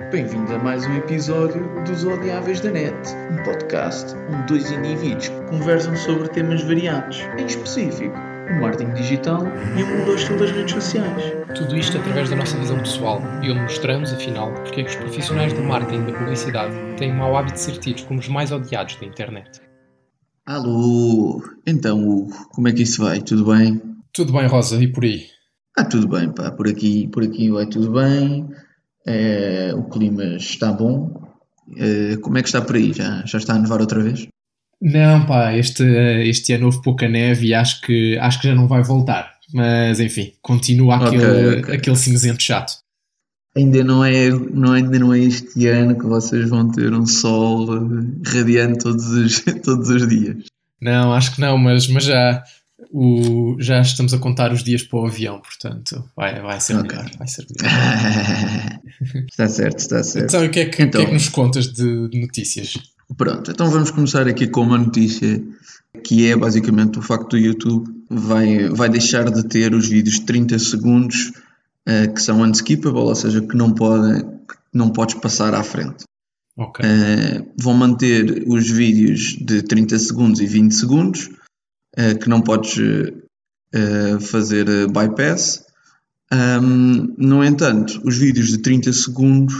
Bem-vindo a mais um episódio dos Odiáveis da Net, um podcast onde dois indivíduos conversam sobre temas variados, em específico, o marketing digital e o mundo hostil das redes sociais. Tudo isto através da nossa visão pessoal e onde mostramos, afinal, porque é que os profissionais do marketing e da publicidade têm o mau hábito de ser tidos como os mais odiados da internet. Alô, então Hugo, como é que isso vai? Tudo bem? Tudo bem, Rosa, e por aí? Ah, tudo bem, pá, por aqui, por aqui vai tudo bem, é, o clima está bom. É, como é que está por aí? Já, já está a nevar outra vez? Não, pá, este, este ano houve pouca neve e acho que, acho que já não vai voltar. Mas enfim, continua aquele, okay, okay. aquele cinzento chato. Ainda não, é, não, ainda não é este ano que vocês vão ter um sol radiante todos os, todos os dias. Não, acho que não, mas, mas já, o, já estamos a contar os dias para o avião, portanto vai, vai ser okay. melhor. Vai ser melhor. está certo, está certo. Então, o que é que, então, que, é que nos contas de, notícias? Pronto, então vamos começar aqui com uma notícia que é basicamente o facto do YouTube vai, vai deixar de ter os vídeos de 30 segundos uh, que são unskippable, ou seja, que não, podem, que não podes passar à frente. Okay. Uh, vão manter os vídeos de 30 segundos e 20 segundos, que não podes fazer bypass. Um, no entanto, os vídeos de 30 segundos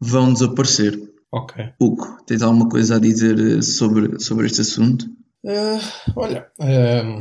vão desaparecer. Ok. Hugo, tens alguma coisa a dizer sobre, sobre este assunto? Uh, olha, uh,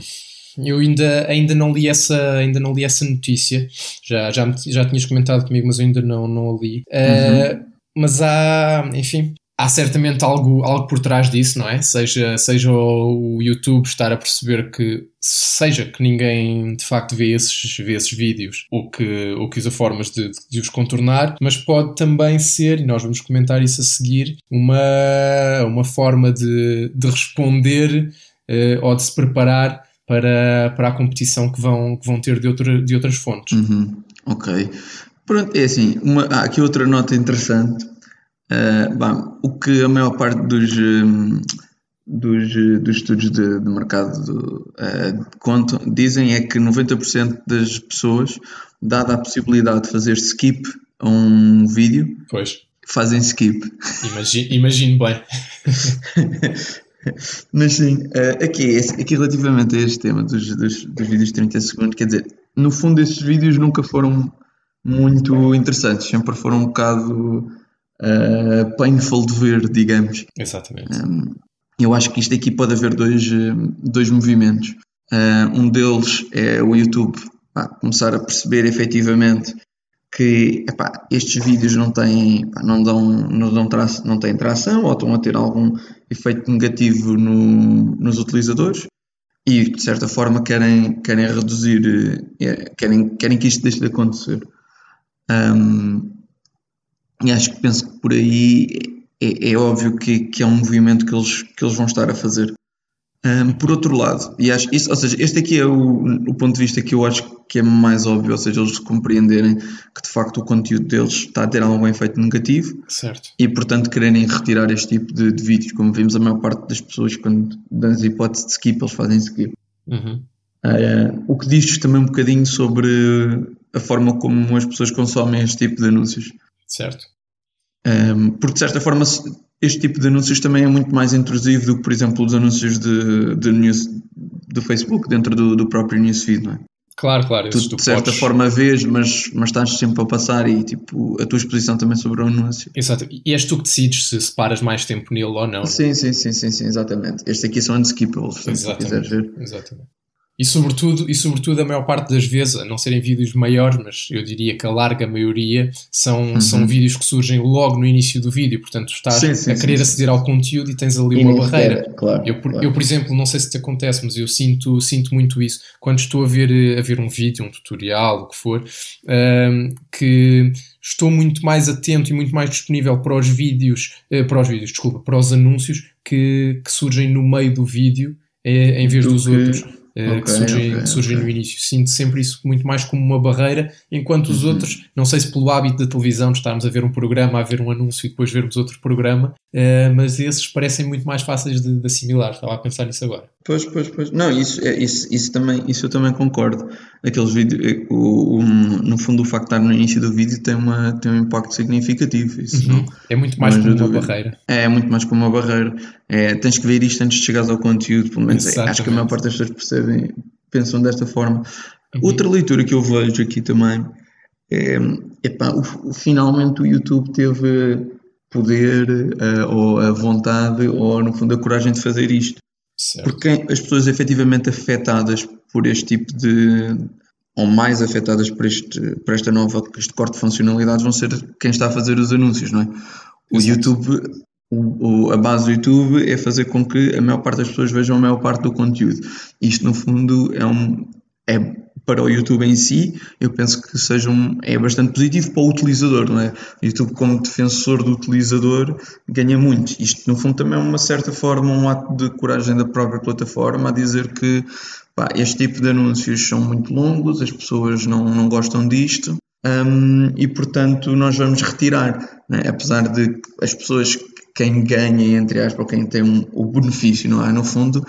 eu ainda, ainda, não li essa, ainda não li essa notícia. Já, já, já tinhas comentado comigo, mas eu ainda não, não a li. Uh, uhum. Mas há, enfim, há certamente algo, algo por trás disso, não é? Seja, seja o YouTube estar a perceber que, seja que ninguém de facto vê esses, vê esses vídeos ou que, ou que usa formas de, de os contornar, mas pode também ser, e nós vamos comentar isso a seguir, uma, uma forma de, de responder uh, ou de se preparar para, para a competição que vão, que vão ter de, outra, de outras fontes. Uhum. Ok. Pronto, é assim, uma, há aqui outra nota interessante Uh, bom, o que a maior parte dos, um, dos, dos estudos de, de mercado uh, contam, dizem é que 90% das pessoas, dada a possibilidade de fazer skip a um vídeo, pois. fazem skip. Imagino, imagino bem. Mas sim, uh, aqui, aqui relativamente a este tema dos, dos, dos vídeos de 30 segundos, quer dizer, no fundo esses vídeos nunca foram muito interessantes, sempre foram um bocado uh, painful de ver, digamos. Exatamente. Um, eu acho que isto aqui pode haver dois, dois movimentos. Uh, um deles é o YouTube pá, começar a perceber efetivamente que epá, estes vídeos não têm, epá, não, dão, não, dão tra não têm tração ou estão a ter algum efeito negativo no, nos utilizadores e de certa forma querem, querem reduzir, eh, querem, querem que isto deixe de acontecer. Um, e acho que penso que por aí é, é óbvio que, que, é um movimento que eles, que eles vão estar a fazer. Um, por outro lado, e acho isso, ou seja, este aqui é o, o, ponto de vista que eu acho que é mais óbvio, ou seja, eles compreenderem que de facto o conteúdo deles está a ter algum efeito negativo certo. e portanto quererem retirar este tipo de, de vídeos, como vimos a maior parte das pessoas quando damos a hipótese de skip, eles fazem skip. Uhum. Uh, o que diz também um bocadinho sobre a forma como as pessoas consomem este tipo de anúncios. Certo. Um, porque de certa forma este tipo de anúncios também é muito mais intrusivo do que, por exemplo, os anúncios de, de news do Facebook dentro do, do próprio newsfeed, não é? Claro, claro. Tu, tu de certa podes... forma vês, mas, mas estás sempre a passar e tipo, a tua exposição também sobre o anúncio. Exato. E és tu que decides se, se paras mais tempo nele ou não. Sim, sim, sim, sim, sim exatamente. Este aqui são unskippables, se quiseres ver. Exatamente. E sobretudo, e sobretudo a maior parte das vezes, a não serem vídeos maiores, mas eu diria que a larga maioria são, uhum. são vídeos que surgem logo no início do vídeo, portanto estás sim, sim, a querer sim, aceder ao conteúdo e tens ali uma barreira. Claro, eu, claro. eu, por exemplo, não sei se te acontece, mas eu sinto, sinto muito isso quando estou a ver, a ver um vídeo, um tutorial, o que for, um, que estou muito mais atento e muito mais disponível para os vídeos, uh, para os vídeos, desculpa, para os anúncios que, que surgem no meio do vídeo eh, em vez do dos que... outros eh, okay, que surgem, okay, surgem okay. no início. Sinto sempre isso muito mais como uma barreira, enquanto os uhum. outros, não sei se pelo hábito da televisão de estarmos a ver um programa, a ver um anúncio e depois vermos outro programa, uh, mas esses parecem muito mais fáceis de, de, assimilar. Estava a pensar nisso agora. Pois, pois, pois. Não, isso, é, isso, isso, também, isso eu também concordo. Aqueles vídeos, o, o, no fundo, o facto de estar no início do vídeo tem, uma, tem um impacto significativo. Isso uhum. não, é muito mais como uma barreira. É, é muito mais como uma barreira. É, tens que ver isto antes de chegares ao conteúdo, pelo menos. É, acho que a maior parte das pessoas percebem, pensam desta forma. Uhum. Outra leitura que eu vejo aqui também é, epá, o, finalmente o YouTube teve poder uh, ou a vontade ou no fundo a coragem de fazer isto Certo. Porque as pessoas efetivamente afetadas por este tipo de. ou mais afetadas por, este, por esta nova este corte de funcionalidades vão ser quem está a fazer os anúncios, não é? O Exato. YouTube, o, o, a base do YouTube é fazer com que a maior parte das pessoas vejam a maior parte do conteúdo. Isto, no fundo, é um. É, para o YouTube em si, eu penso que seja um, é bastante positivo para o utilizador, não é? O YouTube, como defensor do utilizador, ganha muito. Isto, no fundo, também é uma certa forma um ato de coragem da própria plataforma a dizer que pá, este tipo de anúncios são muito longos, as pessoas não, não gostam disto. Um, e portanto nós vamos retirar, é? apesar de as pessoas quem ganha, entre aspas, ou quem tem um, o benefício, não é? No fundo,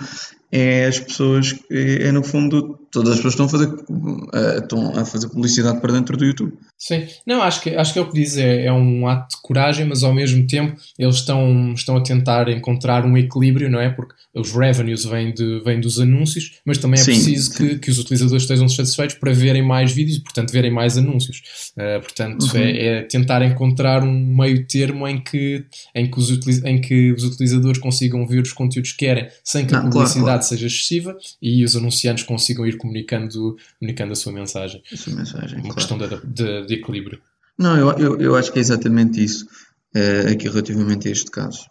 é as pessoas que, é no fundo, todas as pessoas estão a fazer, uh, estão a fazer publicidade para dentro do YouTube. Sim, não, acho que, acho que é o que diz, é, é um ato de coragem, mas ao mesmo tempo eles estão, estão a tentar encontrar um equilíbrio, não é? Porque os revenues vêm, de, vêm dos anúncios, mas também é sim, preciso sim. Que, que os utilizadores estejam satisfeitos para verem mais vídeos e, portanto, verem mais anúncios. Uh, portanto, uhum. é, é, tentar encontrar um meio termo em que, em, que os, em que os utilizadores consigam ver os conteúdos que querem sem que não, a publicidade claro, claro. seja excessiva e os anunciantes consigam ir comunicando, comunicando a sua mensagem. A sua mensagem Uma claro. questão de, de, de, equilíbrio. Não, eu, eu, eu, acho que é exatamente isso uh, aqui relativamente a este caso.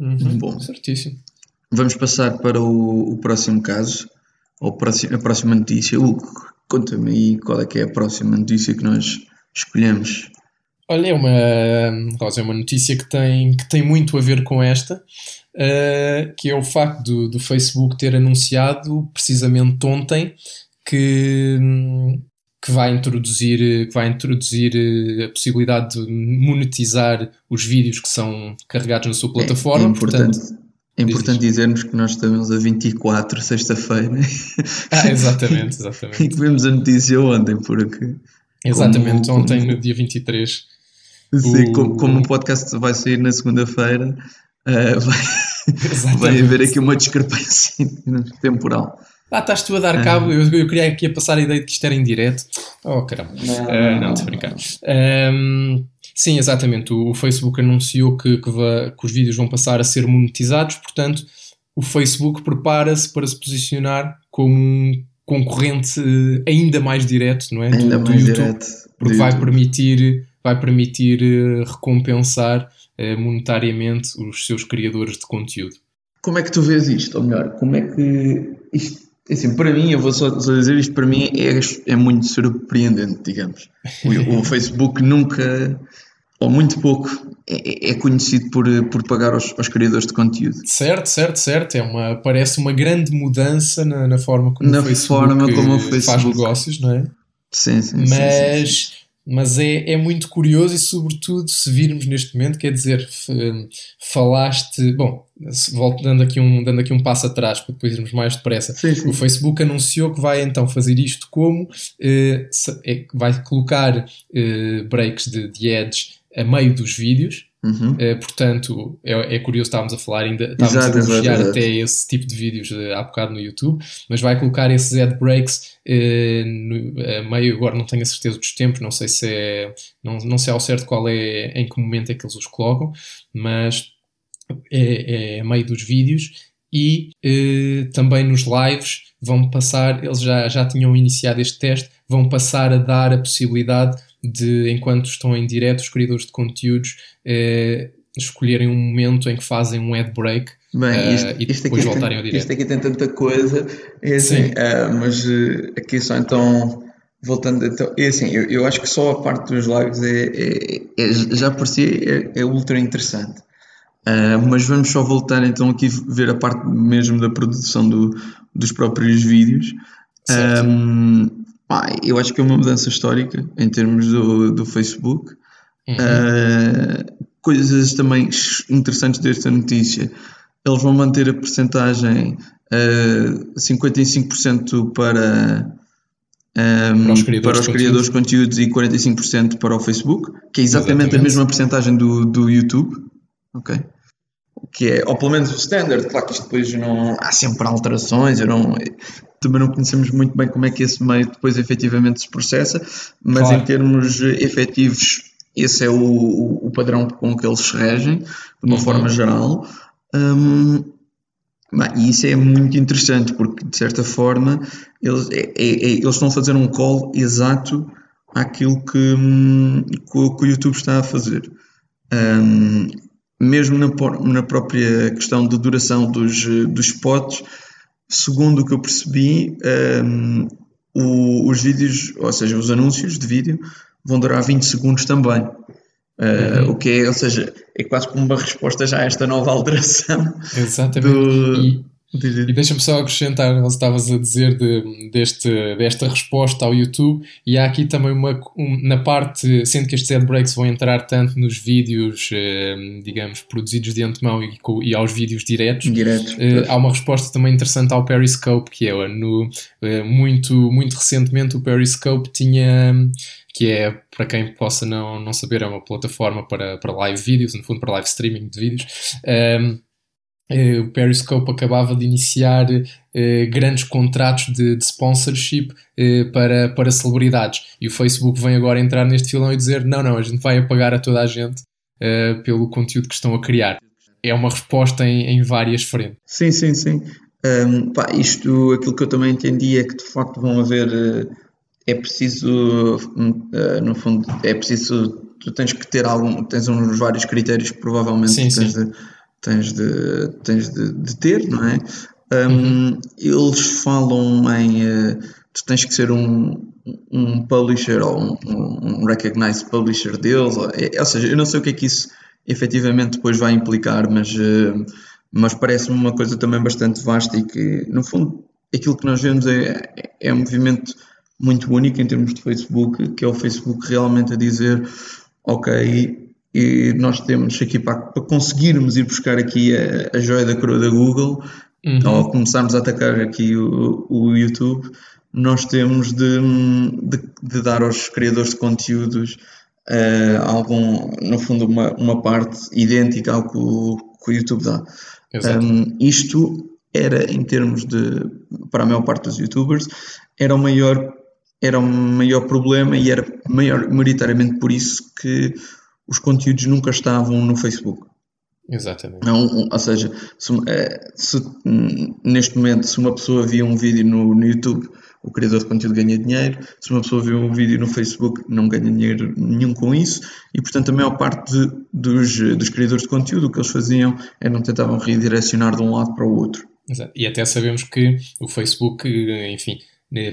Uhum, Bom, certíssimo. Vamos passar para o, o próximo caso, ou próximo, a próxima notícia. Hugo, conta-me aí qual é que é a próxima notícia que nós escolhemos. Olha, é uma, Rosa, é uma notícia que tem, que tem muito a ver com esta, uh, que é o facto do, do Facebook ter anunciado precisamente ontem que, que vai introduzir, que vai introduzir eh, a possibilidade de monetizar os vídeos que são carregados na sua plataforma. É, é importante, Portanto, é importante dizermos que nós estamos a 24, sexta-feira. Ah, exatamente, exatamente. e que vimos a notícia ontem, porque. Exatamente, como, ontem, como, no dia 23. Sim, o... como, como o podcast vai sair na segunda-feira, uh, vai, vai haver aqui uma discrepância temporal. Ah, estás tu a dar cabo. Eu, eu queria aqui a passar a ideia de que isto era em direto. Oh, caramba. Não, uh, não, estou a brincar. Um, sim, exatamente. O, o Facebook anunciou que, que, va, que, os vídeos vão passar a ser monetizados, portanto, o Facebook prepara-se para se posicionar como um concorrente ainda mais direto, não é? Ainda do, do mais YouTube, direto. Porque vai permitir, vai permitir uh, recompensar uh, monetariamente os seus criadores de conteúdo. Como é que tu vês isto? Ou melhor, como é que isto Assim, para mim, eu vou só, dizer isto, para mim é, é muito surpreendente, digamos. O, o Facebook nunca, ou muito pouco, é, é conhecido por, por pagar aos, aos, criadores de conteúdo. Certo, certo, certo. É uma, parece uma grande mudança na, na forma como na o Facebook, forma como o Facebook faz negócios, não é? Sim, sim. Mas sim, sim, sim. Mas é, é muito curioso e, sobretudo, se virmos neste momento, quer dizer, falaste. Bom, voltando aqui um, dando aqui um passo atrás para depois irmos mais depressa. Sim, sim. O Facebook anunciou que vai então fazer isto como eh, é, vai colocar eh, breaks de, de ads a meio dos vídeos Uhum. Uh, portanto, é, é, curioso, estávamos a falar ainda, estávamos exato, a elogiar até esse tipo de vídeos uh, há bocado no YouTube, mas vai colocar esses ad breaks uh, no, meio, agora não tenho a certeza dos tempos, não sei se é, não, não sei ao certo qual é, em que momento é que eles os colocam, mas é, é a meio dos vídeos e também nos lives vão passar, eles já, já tinham iniciado este teste, vão passar a dar a possibilidade de, enquanto estão em direto, os criadores de conteúdos eh, escolherem um momento em que fazem um ad break Bem, isto, uh, e depois voltarem tem, ao direto. Isto aqui tem tanta coisa, é assim, uh, mas uh, aqui só então, voltando, então, é assim, eu, eu acho que só a parte dos lives é, é, é já por si é, é ultra interessante. mas vamos só voltar então aqui ver a parte mesmo da produção do, dos próprios vídeos. Um, Pá, eu acho que é uma mudança histórica em termos do, do Facebook. Uhum. Uh, coisas também interessantes desta notícia. Eles vão manter a percentagem uh, 55% para, um, para os criadores, para os criadores de conteúdos e 45% para o Facebook, que é exatamente, exatamente. a mesma porcentagem do, do YouTube. Ok? Que é, ou pelo menos o standard, claro que isto depois não há sempre alterações, eu não, também não conhecemos muito bem como é que esse meio depois efetivamente se processa, mas claro. em termos efetivos, esse é o, o, padrão com que eles se regem, de uma uhum. forma geral. Um, e isso é muito interessante porque, de certa forma, eles, é, é, é, eles estão a fazer um call exato àquilo que, hum, que, o YouTube está a fazer. Um, mesmo na, na, própria questão da duração dos, dos spots, segundo o que eu percebi, um, o, os vídeos, ou seja, os anúncios de vídeo, vão durar 20 segundos também. Uh, uhum. O que é, ou seja, é quase como uma resposta já a esta nova alteração. Exatamente. Do... E, e deixa-me só acrescentar, estavas a dizer de, deste, desta resposta ao YouTube, e há aqui também uma, um, na parte, sendo que estes adbreaks vão entrar tanto nos vídeos, eh, digamos, produzidos de antemão e, e aos vídeos diretos, Direto, eh, há uma resposta também interessante ao Periscope, que é no, eh, muito, muito recentemente o Periscope tinha que é, para quem possa não, não saber, é uma plataforma para, para live vídeos, no fundo para live streaming de vídeos. Um, eh, o Periscope acabava de iniciar eh, grandes contratos de, de sponsorship eh, para, para celebridades e o Facebook vem agora entrar neste filão e dizer não, não, a gente vai pagar a toda a gente pelo conteúdo que estão a criar. É uma resposta em, em várias frentes. Sim, sim, sim. Um, pá, isto, aquilo que eu também entendi é que de facto vão haver é preciso, uh, no fundo, é preciso, tu tens que ter algum, tens uns vários critérios que provavelmente sim, tens, sim. De, tens, de, tens de, de, ter, não é? Um, uhum. Eles falam em, uh, tu tens que ser um, um publisher ou um, um recognized publisher deles, ou, é, ou, seja, eu não sei o que é que isso efetivamente depois vai implicar, mas, uh, mas parece-me uma coisa também bastante vasta e que, no fundo, aquilo que nós vemos é, é um movimento muito único em termos de Facebook, que é o Facebook realmente a dizer, ok, e nós temos aqui para, para conseguirmos ir buscar aqui a, a joia da coroa da Google, uhum. ou começarmos a atacar aqui o, o YouTube, nós temos de, de, de, dar aos criadores de conteúdos uh, algum, no fundo, uma, uma parte idêntica ao que o, que o YouTube dá. Um, isto era, em termos de, para a maior parte dos youtubers, era o maior era um maior problema e era maior, maioritariamente por isso que os conteúdos nunca estavam no Facebook. Exatamente. Não, ou seja, se, eh, se, neste momento, se uma pessoa via um vídeo no, no, YouTube, o criador de conteúdo ganha dinheiro, se uma pessoa vê um vídeo no Facebook, não ganha dinheiro nenhum com isso, e portanto a maior parte de, dos, dos criadores de conteúdo, o que eles faziam é não tentavam redirecionar de um lado para o outro. Exato. E até sabemos que o Facebook, enfim,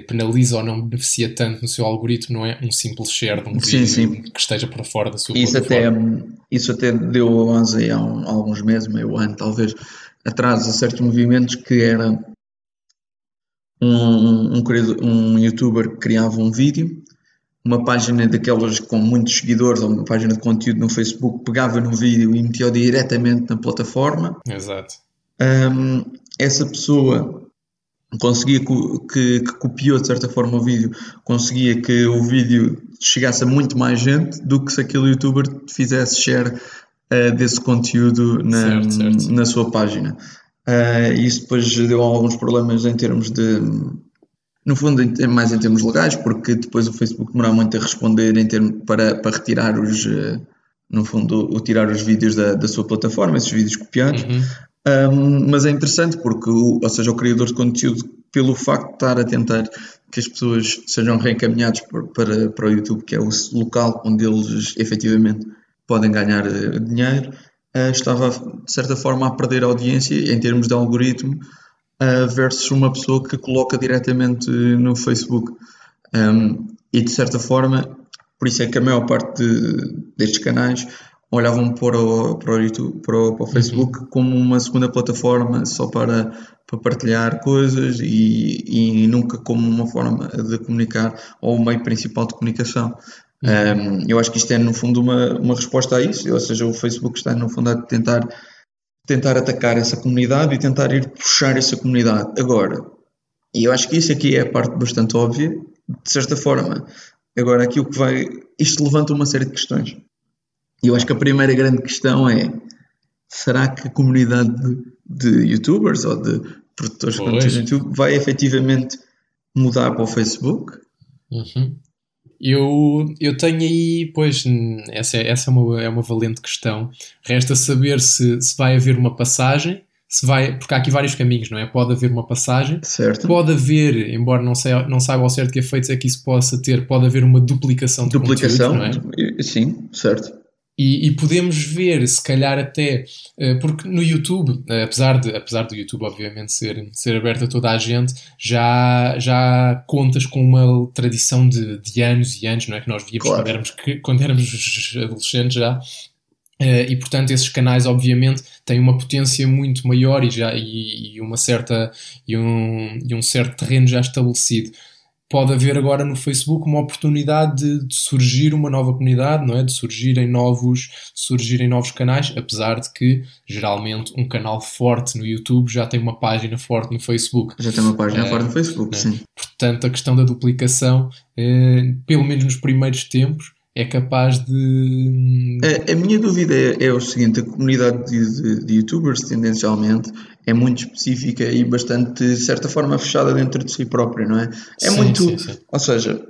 penaliza ou não beneficia tanto no seu algoritmo, não é um simples share de um sim, vídeo sim. que esteja para fora da sua isso. Até, isso até deu avance há, um, há alguns meses, meio ano talvez, atrás a certos movimentos que era um, um, um youtuber que criava um vídeo, uma página daquelas com muitos seguidores ou uma página de conteúdo no Facebook pegava no vídeo e metia diretamente na plataforma. Exato. Um, essa pessoa conseguia que, que, copiou de certa forma o vídeo, conseguia que o vídeo chegasse a muito mais gente do que se aquele youtuber fizesse share uh, desse conteúdo na, certo, certo. na sua página. Uh, isso depois deu alguns problemas em termos de. No fundo, em, mais em termos legais, porque depois o Facebook demora muito a responder em termos, para, para retirar os. Uh, no fundo, o tirar os vídeos da, da sua plataforma, esses vídeos copiados. Uhum. Um, mas é interessante porque, o, ou seja, o criador de conteúdo, pelo facto de estar a tentar que as pessoas sejam reencaminhadas para, para o YouTube, que é o local onde eles efetivamente podem ganhar eh, dinheiro, uh, estava de certa forma a perder audiência em termos de algoritmo uh, versus uma pessoa que coloca diretamente no Facebook. Um, e de certa forma, por isso é que a maior parte de, destes canais olhavam para o, para o YouTube, para o, para o Facebook uhum. como uma segunda plataforma só para, para partilhar coisas e, e nunca como uma forma de comunicar ou o meio principal de comunicação. Uhum. Um, eu acho que isto é, no fundo, uma, uma resposta a isso, ou seja, o Facebook está, no fundo, a tentar tentar atacar essa comunidade e tentar ir puxar essa comunidade. Agora, e eu acho que isso aqui é a parte bastante óbvia, de certa forma. Agora, aqui o que vai. Isto levanta uma série de questões. E eu acho que a primeira grande questão é: será que a comunidade de, de youtubers ou de produtores de conteúdo YouTube vai efetivamente mudar para o Facebook? Uhum. Eu, eu tenho aí, pois, essa, é, essa é, uma, é uma valente questão. Resta saber se, se vai haver uma passagem, se vai, porque há aqui vários caminhos, não é? Pode haver uma passagem, certo. pode haver, embora não, sei, não saiba ao certo que efeitos é que isso possa ter, pode haver uma duplicação de duplicação, não é? Sim, certo. E, e, podemos ver, se calhar até, eh, porque no YouTube, eh, apesar, de, apesar do YouTube obviamente ser, ser aberto a toda a gente, já, já contas com uma tradição de, de anos e anos, não é? Que nós víamos claro. quando, éramos, quando éramos adolescentes já. Eh, e portanto esses canais obviamente têm uma potência muito maior e, já, e, e uma certa, e, um, e um certo terreno já estabelecido pode haver agora no Facebook uma oportunidade de, de, surgir uma nova comunidade, não é? De surgirem novos, de surgirem novos canais, apesar de que geralmente um canal forte no YouTube já tem uma página forte no Facebook. Já tem uma página é, forte no Facebook, é. sim. Portanto, a questão da duplicação, é, pelo menos nos primeiros tempos, é capaz de. A, a minha dúvida é, é, o seguinte: a comunidade de, de, de, youtubers, tendencialmente, é muito específica e bastante, de certa forma, fechada dentro de si própria, não é? É sim, muito. Sim, sim. Ou seja,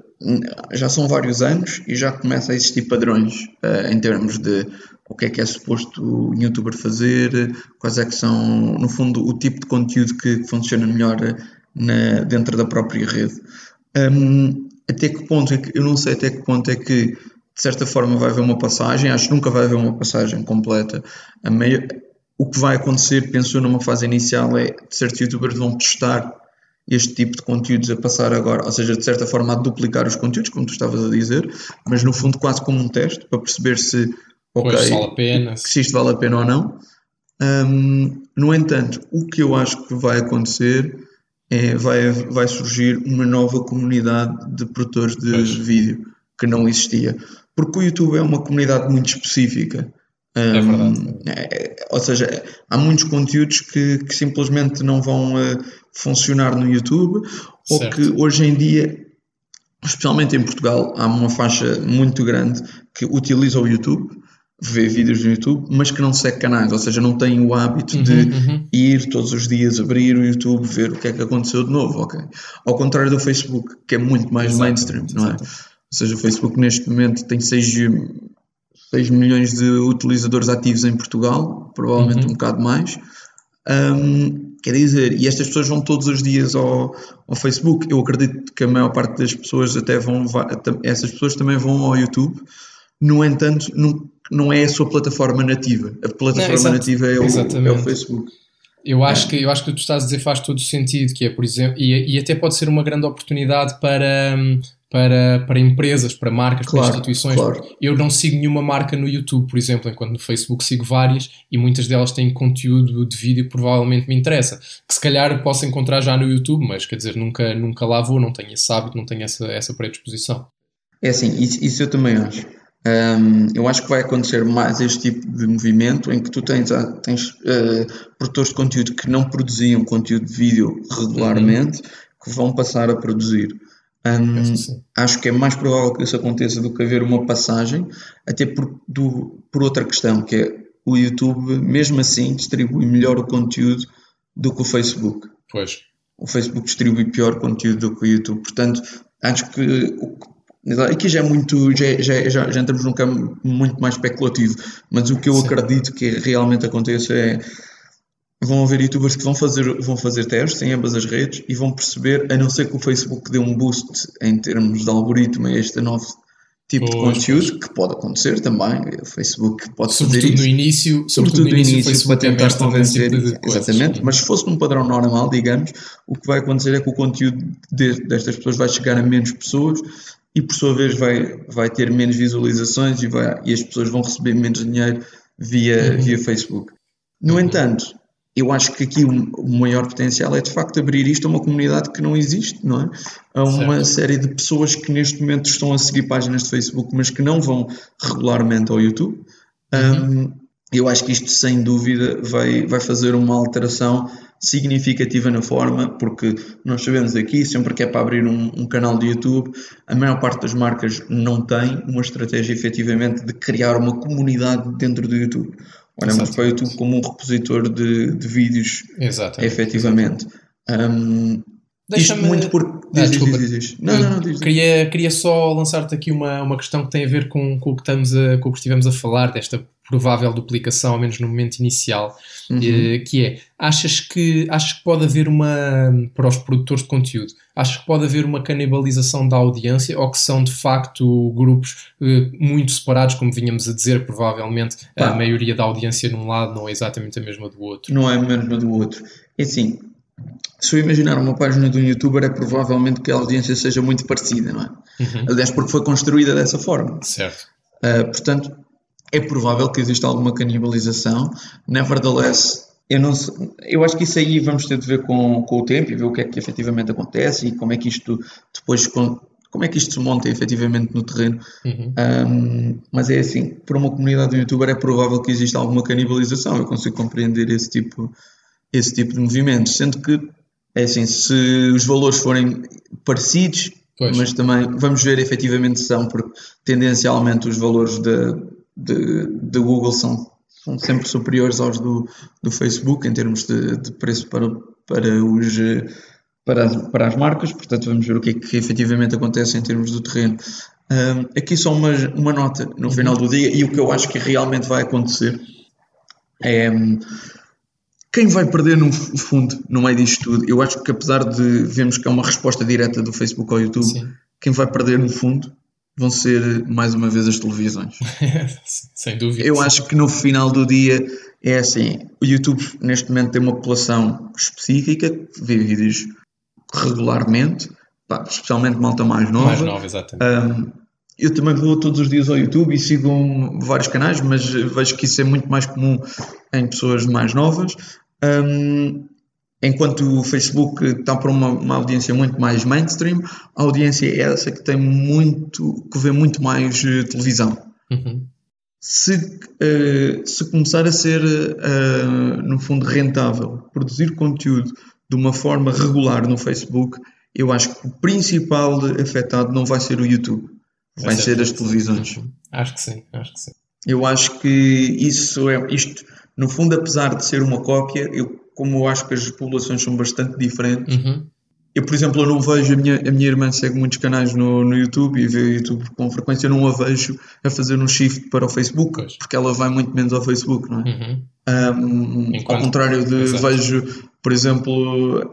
já são vários anos e já começa a existir padrões uh, em termos de o que é que é suposto o youtuber fazer, quais é que são, no fundo, o tipo de conteúdo que funciona melhor na, dentro da própria rede. Um, até que ponto é que, eu não sei até que ponto é que de certa forma vai haver uma passagem, acho que nunca vai haver uma passagem completa. Meio, o que vai acontecer, penso numa fase inicial, é certos youtubers vão testar este tipo de conteúdos a passar agora, ou seja, de certa forma a duplicar os conteúdos, como tu estavas a dizer, mas no fundo quase como um teste, para perceber se, ok, vale se isto vale a pena ou não. Um, no entanto, o que eu acho que vai acontecer é, vai, vai surgir uma nova comunidade de produtores de pois. vídeo que não existia. Porque o YouTube é uma comunidade muito específica. É verdade. É, ou seja, há muitos conteúdos que, que simplesmente não vão uh, funcionar no YouTube certo. ou que hoje em dia, especialmente em Portugal, há uma faixa muito grande que utiliza o YouTube vê vídeos no YouTube, mas que não segue canais, ou seja, não tem o hábito uhum, de uhum. ir todos os dias abrir o YouTube, ver o que é que aconteceu de novo, ok? Ao contrário do Facebook, que é muito mais exato, mainstream, não é? Seja, o Facebook neste momento tem 6, 6 milhões de utilizadores ativos em Portugal, provavelmente uhum. um bocado mais. Um, quer dizer, e estas pessoas vão todos os dias ao, ao Facebook. Eu acredito que a maior parte das pessoas até vão, essas pessoas também vão ao YouTube. No entanto, não, não é a sua plataforma nativa. A plataforma não, nativa é o, é o, Facebook. Eu acho, é. que, eu acho que o que tu estás a dizer faz todo o sentido, que é, por exemplo, e, e até pode ser uma grande oportunidade para, para, para empresas, para marcas, claro, para instituições. Claro. Eu não sigo nenhuma marca no YouTube, por exemplo, enquanto no Facebook sigo várias e muitas delas têm conteúdo de vídeo que provavelmente me interessa, que se calhar posso encontrar já no YouTube, mas quer dizer, nunca, nunca lá vou, não tenho esse hábito, não tenho essa, essa predisposição. É assim, isso, isso eu também acho. Um, eu acho que vai acontecer mais este tipo de movimento em que tu tens, ah, tens uh, produtores de conteúdo que não produziam conteúdo de vídeo regularmente uhum. que vão passar a produzir. Um, acho que é mais provável que isso aconteça do que haver uma passagem, até por, do, por outra questão, que é o YouTube, mesmo assim, distribui melhor o conteúdo do que o Facebook. Pois. O Facebook distribui pior conteúdo do que o YouTube. Portanto, acho que Aqui já é muito, já, já, já, já entramos num campo muito mais especulativo, mas o que eu Sim. acredito que realmente aconteça é vão haver youtubers que vão fazer, vão fazer testes em ambas as redes e vão perceber, a não ser que o Facebook dê um boost em termos de algoritmo a este novo tipo pois, de conteúdo, pois. que pode acontecer também, o Facebook pode sobretudo fazer no início, sobretudo, no início, início para tentar é convencer, tipo exatamente, mas se fosse num padrão normal, digamos, o que vai acontecer é que o conteúdo de, destas pessoas vai chegar a menos pessoas e por sua vez vai, vai ter menos visualizações e, vai, e as pessoas vão receber menos dinheiro via, uhum. via Facebook. No uhum. entanto, eu acho que aqui o, maior potencial é de facto abrir isto a uma comunidade que não existe, não é? A uma certo. série de pessoas que neste momento estão a seguir páginas de Facebook, mas que não vão regularmente ao YouTube. Uhum. Um, eu acho que isto, sem dúvida, vai, vai fazer uma alteração significativa na forma, porque nós sabemos aqui, sempre que é para abrir um, um, canal de YouTube, a maior parte das marcas não tem uma estratégia efetivamente de criar uma comunidade dentro do YouTube. Olhamos para o YouTube como um repositor de, de vídeos, Exatamente. efetivamente. Um, Deixa-me. muito por. Diz, ah, desculpa. Diz, diz, não, não, não, diz, queria, queria só lançar-te aqui uma, uma questão que tem a ver com, com, o que estamos a, com o que estivemos a falar, desta provável duplicação, ao menos no momento inicial, uhum. eh, que é, achas que, achas que pode haver uma, para os produtores de conteúdo, achas que pode haver uma canibalização da audiência ou que são de facto grupos eh, muito separados, como vinhamos a dizer, provavelmente Pá. a maioria da audiência num lado não é exatamente a mesma do outro? Não é a mesma do outro. É assim, se eu imaginar uma página de um youtuber, é provavelmente que a audiência seja muito parecida, não é? Uhum. Aliás, porque foi construída dessa forma. Certo. Uh, portanto, é provável que exista alguma canibalização. Nevertheless, eu, não, eu acho que isso aí vamos ter de ver com, com o tempo e ver o que é que efetivamente acontece e como é que isto depois como é que isto se monta efetivamente no terreno. Uhum. Um, mas é assim, para uma comunidade de youtuber é provável que exista alguma canibalização. Eu consigo compreender esse tipo, esse tipo de movimentos, sendo que é assim, se os valores forem parecidos, pois. mas também vamos ver efetivamente se são, porque tendencialmente os valores de, de, de Google são, são sempre superiores aos do, do Facebook em termos de, de preço para, para, os, para, as, para as marcas, portanto vamos ver o que é que efetivamente acontece em termos do terreno. Um, aqui só uma, uma nota no uhum. final do dia e o que eu acho que realmente vai acontecer é quem vai perder no fundo no meio disto tudo, eu acho que apesar de vermos que é uma resposta direta do Facebook ao YouTube, Sim. quem vai perder no fundo vão ser mais uma vez as televisões. Sem dúvida. Eu acho que no final do dia é assim: o YouTube neste momento tem uma população específica que vê vídeos regularmente, pá, especialmente malta mais nova. Mais nova, exatamente. Um, eu também vou todos os dias ao YouTube e sigo vários canais, mas vejo que isso é muito mais comum em pessoas mais novas. Um, Enquanto o Facebook está para uma, uma, audiência muito mais mainstream, a audiência é essa que tem muito, que vê muito mais uh, televisão. Uhum. Se, uh, se começar a ser, uh, no fundo, rentável, produzir conteúdo de uma forma regular no Facebook, eu acho que o principal afetado não vai ser o YouTube, vai, ser, ser as televisões. Uhum. Acho que sim, acho que sim. Eu acho que isso é isto, no fundo, apesar de ser uma cópia, eu como acho que as populações são bastante diferentes. Uhum. Eu, por exemplo, eu não vejo, a minha, a minha irmã segue muitos canais no, no YouTube e vê o YouTube com frequência, eu não a vejo a fazer um shift para o Facebook, pois. porque ela vai muito menos ao Facebook, não é? Uhum. Um, Enquanto... Ao contrário de Exato. vejo, por exemplo,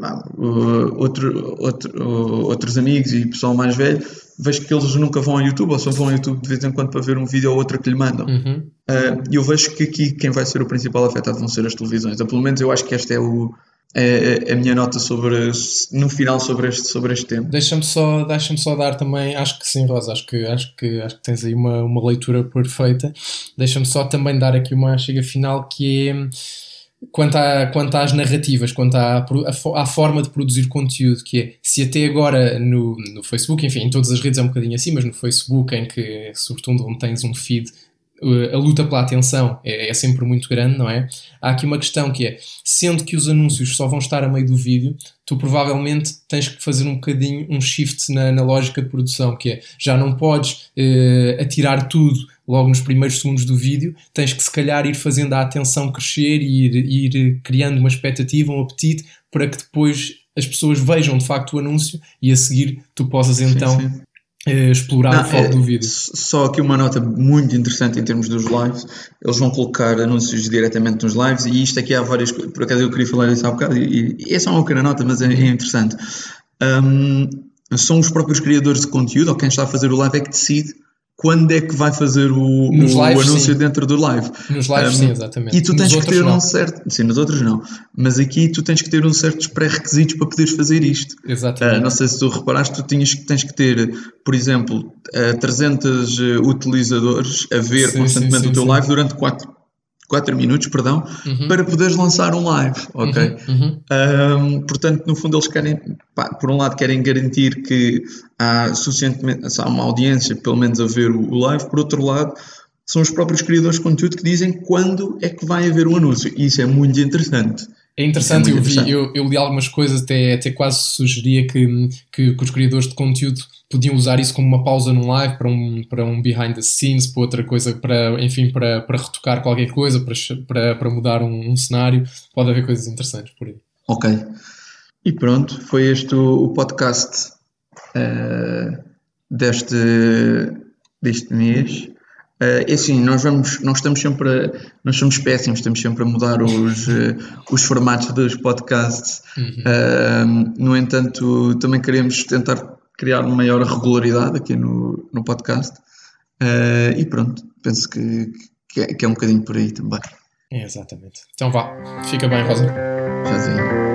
outro, outro, outros amigos e pessoal mais velho vejo que eles nunca vão ao YouTube ou só vão ao YouTube de vez em quando para ver um vídeo ou outro que lhe mandam. Uhum. Uh, e eu vejo que aqui quem vai ser o principal afetado vão ser as televisões. Ou pelo menos eu acho que esta é, o, é, é a minha nota sobre no final sobre este, sobre este tema. Deixa-me só, deixa só dar também, acho que sim, Rosa, acho que, acho que, acho que tens aí uma, uma leitura perfeita. Deixa-me só também dar aqui uma chega final que é quanto, à, quanto às narrativas, quanto à, à, à, forma de produzir conteúdo, que é se até agora no, no Facebook, enfim, em todas as redes é um bocadinho assim, mas no Facebook, em que, sobretudo, onde tens um feed, a luta pela atenção é, é, sempre muito grande, não é? Há aqui uma questão que é, sendo que os anúncios só vão estar a meio do vídeo, tu provavelmente tens que fazer um bocadinho um shift na, na lógica de produção, que é, já não podes uh, atirar tudo logo nos primeiros segundos do vídeo, tens que se calhar ir fazendo a atenção crescer e ir, ir criando uma expectativa, um apetite, para que depois as pessoas vejam de facto o anúncio e a seguir tu possas então sim, sim. Eh, explorar Não, o foco é, do vídeo. Só aqui uma nota muito interessante em termos dos lives. Eles vão colocar anúncios diretamente nos lives e isto aqui há várias Por acaso eu queria falar isso há bocado e, e essa é uma pequena nota, mas é, é interessante. Um, são os próprios criadores de conteúdo ou quem está a fazer o live é que decide quando é que vai fazer o, o, lives, o anúncio sim. dentro do live. Nos lives, um, sim, exatamente. E tu tens nos que ter não. um certo. Sim, nos outros não. Mas aqui tu tens que ter uns certos pré-requisitos para poderes fazer isto. Exatamente. Uh, não sei se tu reparaste, tu tinhas, tens que ter, por exemplo, uh, 300 utilizadores a ver sim, constantemente sim, o teu live durante 4, 4 minutos, perdão, uhum. para poderes lançar um live, ok? Uhum. Uhum. Um, portanto, no fundo, eles querem, pá, por um lado, querem garantir que há suficientemente, há uma audiência, pelo menos, a ver o live, por outro lado, são os próprios criadores de conteúdo que dizem quando é que vai haver um anúncio. E isso é muito interessante. É interessante, é eu, vi, eu, eu, li algumas coisas, até, até quase sugeria que, que, que, os criadores de conteúdo podiam usar isso como uma pausa num live para um, para um behind the scenes, para outra coisa, para, enfim, para, para retocar qualquer coisa, para, para, para mudar um, um cenário. Pode haver coisas interessantes por aí. Ok. E pronto, foi este o, o podcast uh, deste, deste mês. Uh, é assim, nós vamos, nós estamos sempre, a, nós somos péssimos, estamos sempre a mudar os, uh, os formatos dos podcasts. Uhum. Uh, no entanto, também queremos tentar criar uma maior regularidade aqui no, no podcast. e pronto, penso que, que é, que, é, um bocadinho por aí também. É, exatamente. Então vá, fica bem, Rosa. Tchauzinho.